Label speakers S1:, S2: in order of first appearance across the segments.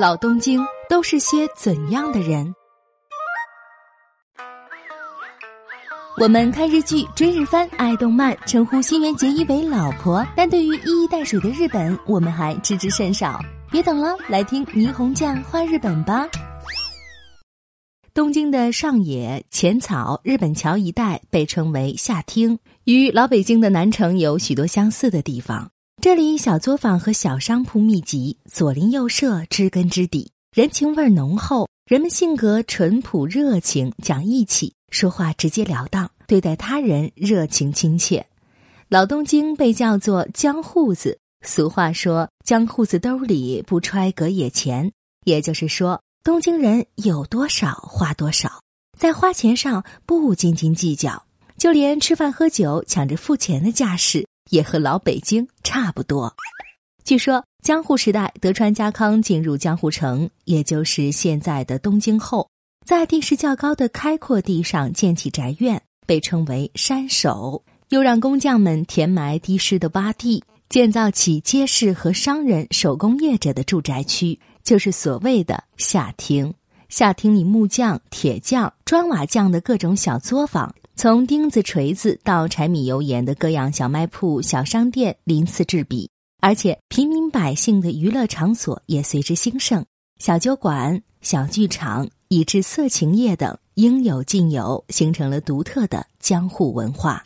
S1: 老东京都是些怎样的人？我们看日剧、追日番、爱动漫，称呼新垣结衣为老婆，但对于一衣带水的日本，我们还知之甚少。别等了，来听霓虹酱画日本吧。东京的上野、浅草、日本桥一带被称为下町，与老北京的南城有许多相似的地方。这里小作坊和小商铺密集，左邻右舍知根知底，人情味浓厚。人们性格淳朴热情，讲义气，说话直截了当，对待他人热情亲切。老东京被叫做江户子，俗话说“江户子兜里不揣隔夜钱”，也就是说，东京人有多少花多少，在花钱上不斤斤计较，就连吃饭喝酒抢着付钱的架势。也和老北京差不多。据说江户时代，德川家康进入江户城，也就是现在的东京后，在地势较高的开阔地上建起宅院，被称为山守；又让工匠们填埋低湿的洼地，建造起街市和商人、手工业者的住宅区，就是所谓的下町。下町里木匠、铁匠、砖瓦匠的各种小作坊。从钉子、锤子到柴米油盐的各样小卖铺、小商店鳞次栉比，而且平民百姓的娱乐场所也随之兴盛，小酒馆、小剧场，以至色情业等应有尽有，形成了独特的江户文化。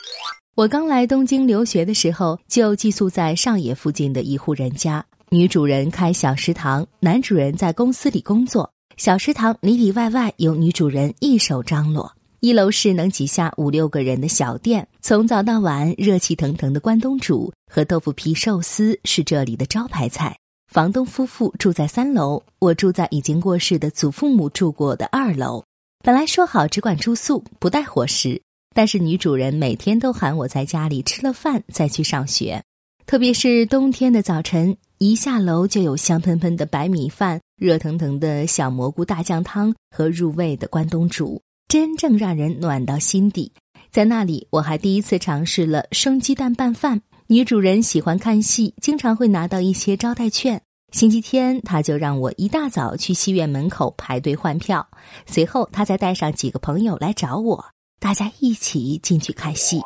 S1: 我刚来东京留学的时候，就寄宿在上野附近的一户人家，女主人开小食堂，男主人在公司里工作，小食堂里里外外由女主人一手张罗。一楼是能挤下五六个人的小店，从早到晚热气腾腾的关东煮和豆腐皮寿司是这里的招牌菜。房东夫妇住在三楼，我住在已经过世的祖父母住过的二楼。本来说好只管住宿不带伙食，但是女主人每天都喊我在家里吃了饭再去上学。特别是冬天的早晨，一下楼就有香喷喷的白米饭、热腾腾的小蘑菇大酱汤和入味的关东煮。真正让人暖到心底，在那里我还第一次尝试了生鸡蛋拌饭。女主人喜欢看戏，经常会拿到一些招待券。星期天，她就让我一大早去戏院门口排队换票，随后她再带上几个朋友来找我，大家一起进去看戏。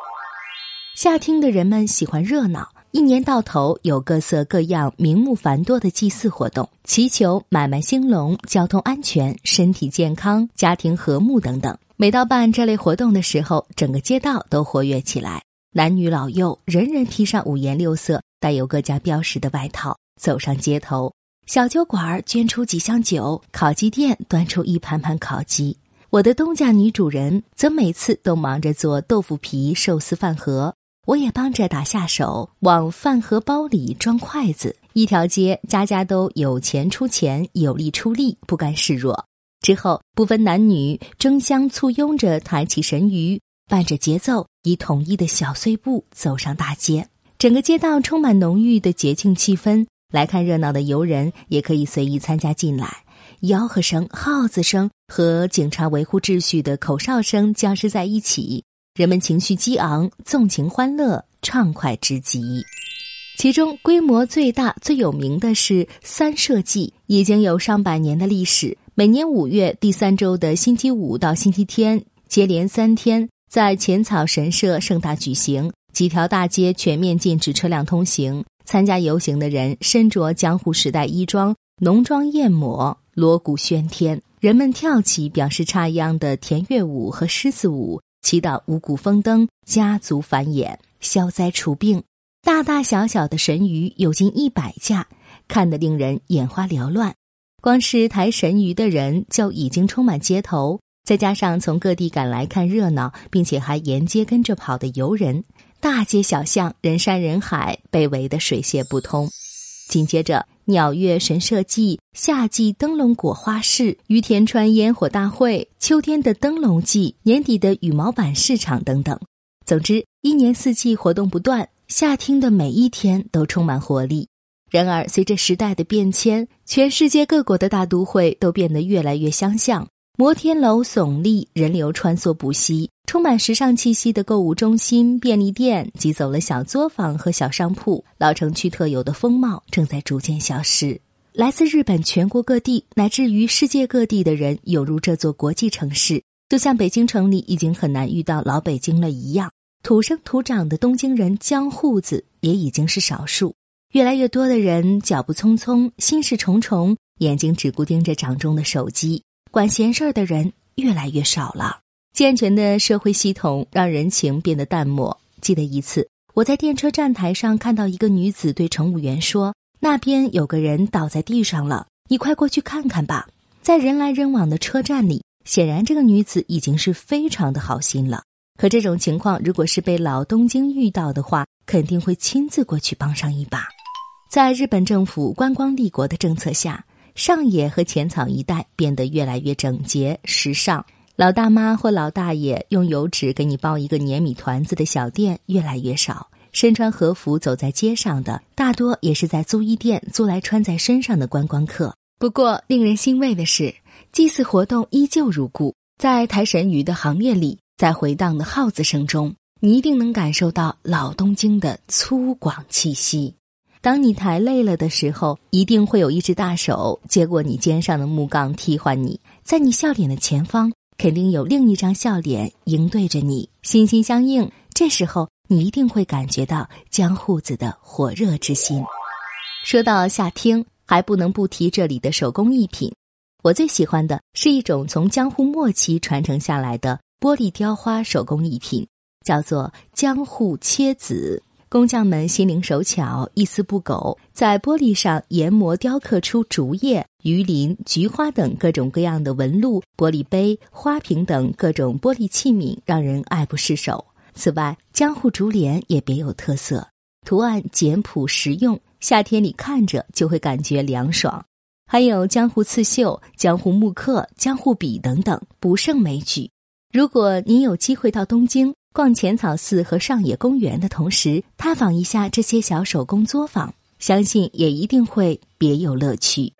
S1: 夏厅的人们喜欢热闹。一年到头有各色各样、名目繁多的祭祀活动，祈求买卖兴隆、交通安全、身体健康、家庭和睦等等。每到办这类活动的时候，整个街道都活跃起来，男女老幼人人披上五颜六色、带有各家标识的外套，走上街头。小酒馆捐出几箱酒，烤鸡店端出一盘盘烤鸡。我的东家女主人则每次都忙着做豆腐皮寿司饭盒。我也帮着打下手，往饭盒包里装筷子。一条街，家家都有钱出钱，有力出力，不甘示弱。之后，不分男女，争相簇拥着抬起神鱼，伴着节奏，以统一的小碎步走上大街。整个街道充满浓郁的节庆气氛。来看热闹的游人也可以随意参加进来。吆喝声、号子声和警察维护秩序的口哨声交织在一起。人们情绪激昂，纵情欢乐，畅快之极。其中规模最大、最有名的是三社祭，已经有上百年的历史。每年五月第三周的星期五到星期天，接连三天，在浅草神社盛大举行。几条大街全面禁止车辆通行。参加游行的人身着江户时代衣装，浓妆艳抹，锣鼓喧天。人们跳起表示插秧的田乐舞和狮子舞。祈祷五谷丰登、家族繁衍、消灾除病。大大小小的神鱼有近一百架，看得令人眼花缭乱。光是抬神鱼的人就已经充满街头，再加上从各地赶来看热闹，并且还沿街跟着跑的游人，大街小巷人山人海，被围得水泄不通。紧接着。鸟月神社祭、夏季灯笼果花市、于田川烟火大会、秋天的灯笼季、年底的羽毛板市场等等。总之，一年四季活动不断，夏厅的每一天都充满活力。然而，随着时代的变迁，全世界各国的大都会都变得越来越相像。摩天楼耸立，人流穿梭不息，充满时尚气息的购物中心、便利店挤走了小作坊和小商铺，老城区特有的风貌正在逐渐消失。来自日本全国各地乃至于世界各地的人涌入这座国际城市，就像北京城里已经很难遇到老北京了一样。土生土长的东京人江户子也已经是少数，越来越多的人脚步匆匆，心事重重，眼睛只顾盯着掌中的手机，管闲事儿的人越来越少了。健全的社会系统让人情变得淡漠。记得一次，我在电车站台上看到一个女子对乘务员说。那边有个人倒在地上了，你快过去看看吧。在人来人往的车站里，显然这个女子已经是非常的好心了。可这种情况，如果是被老东京遇到的话，肯定会亲自过去帮上一把。在日本政府观光立国的政策下，上野和浅草一带变得越来越整洁时尚。老大妈或老大爷用油纸给你包一个粘米团子的小店越来越少。身穿和服走在街上的，大多也是在租衣店租来穿在身上的观光客。不过，令人欣慰的是，祭祀活动依旧如故。在抬神鱼的行列里，在回荡的号子声中，你一定能感受到老东京的粗犷气息。当你抬累了的时候，一定会有一只大手接过你肩上的木杠，替换你。在你笑脸的前方，肯定有另一张笑脸迎对着你，心心相印。这时候。你一定会感觉到江户子的火热之心。说到夏厅，还不能不提这里的手工艺品。我最喜欢的是一种从江户末期传承下来的玻璃雕花手工艺品，叫做江户切子。工匠们心灵手巧，一丝不苟，在玻璃上研磨雕刻出竹叶、鱼鳞、菊花等各种各样的纹路。玻璃杯、花瓶等各种玻璃器皿，让人爱不释手。此外，江户竹帘也别有特色，图案简朴实用，夏天里看着就会感觉凉爽。还有江户刺绣、江户木刻、江户笔等等，不胜枚举。如果您有机会到东京逛浅草寺和上野公园的同时，探访一下这些小手工作坊，相信也一定会别有乐趣。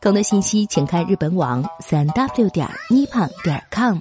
S1: 更多信息，请看日本网三 w 点 nippon 点 com。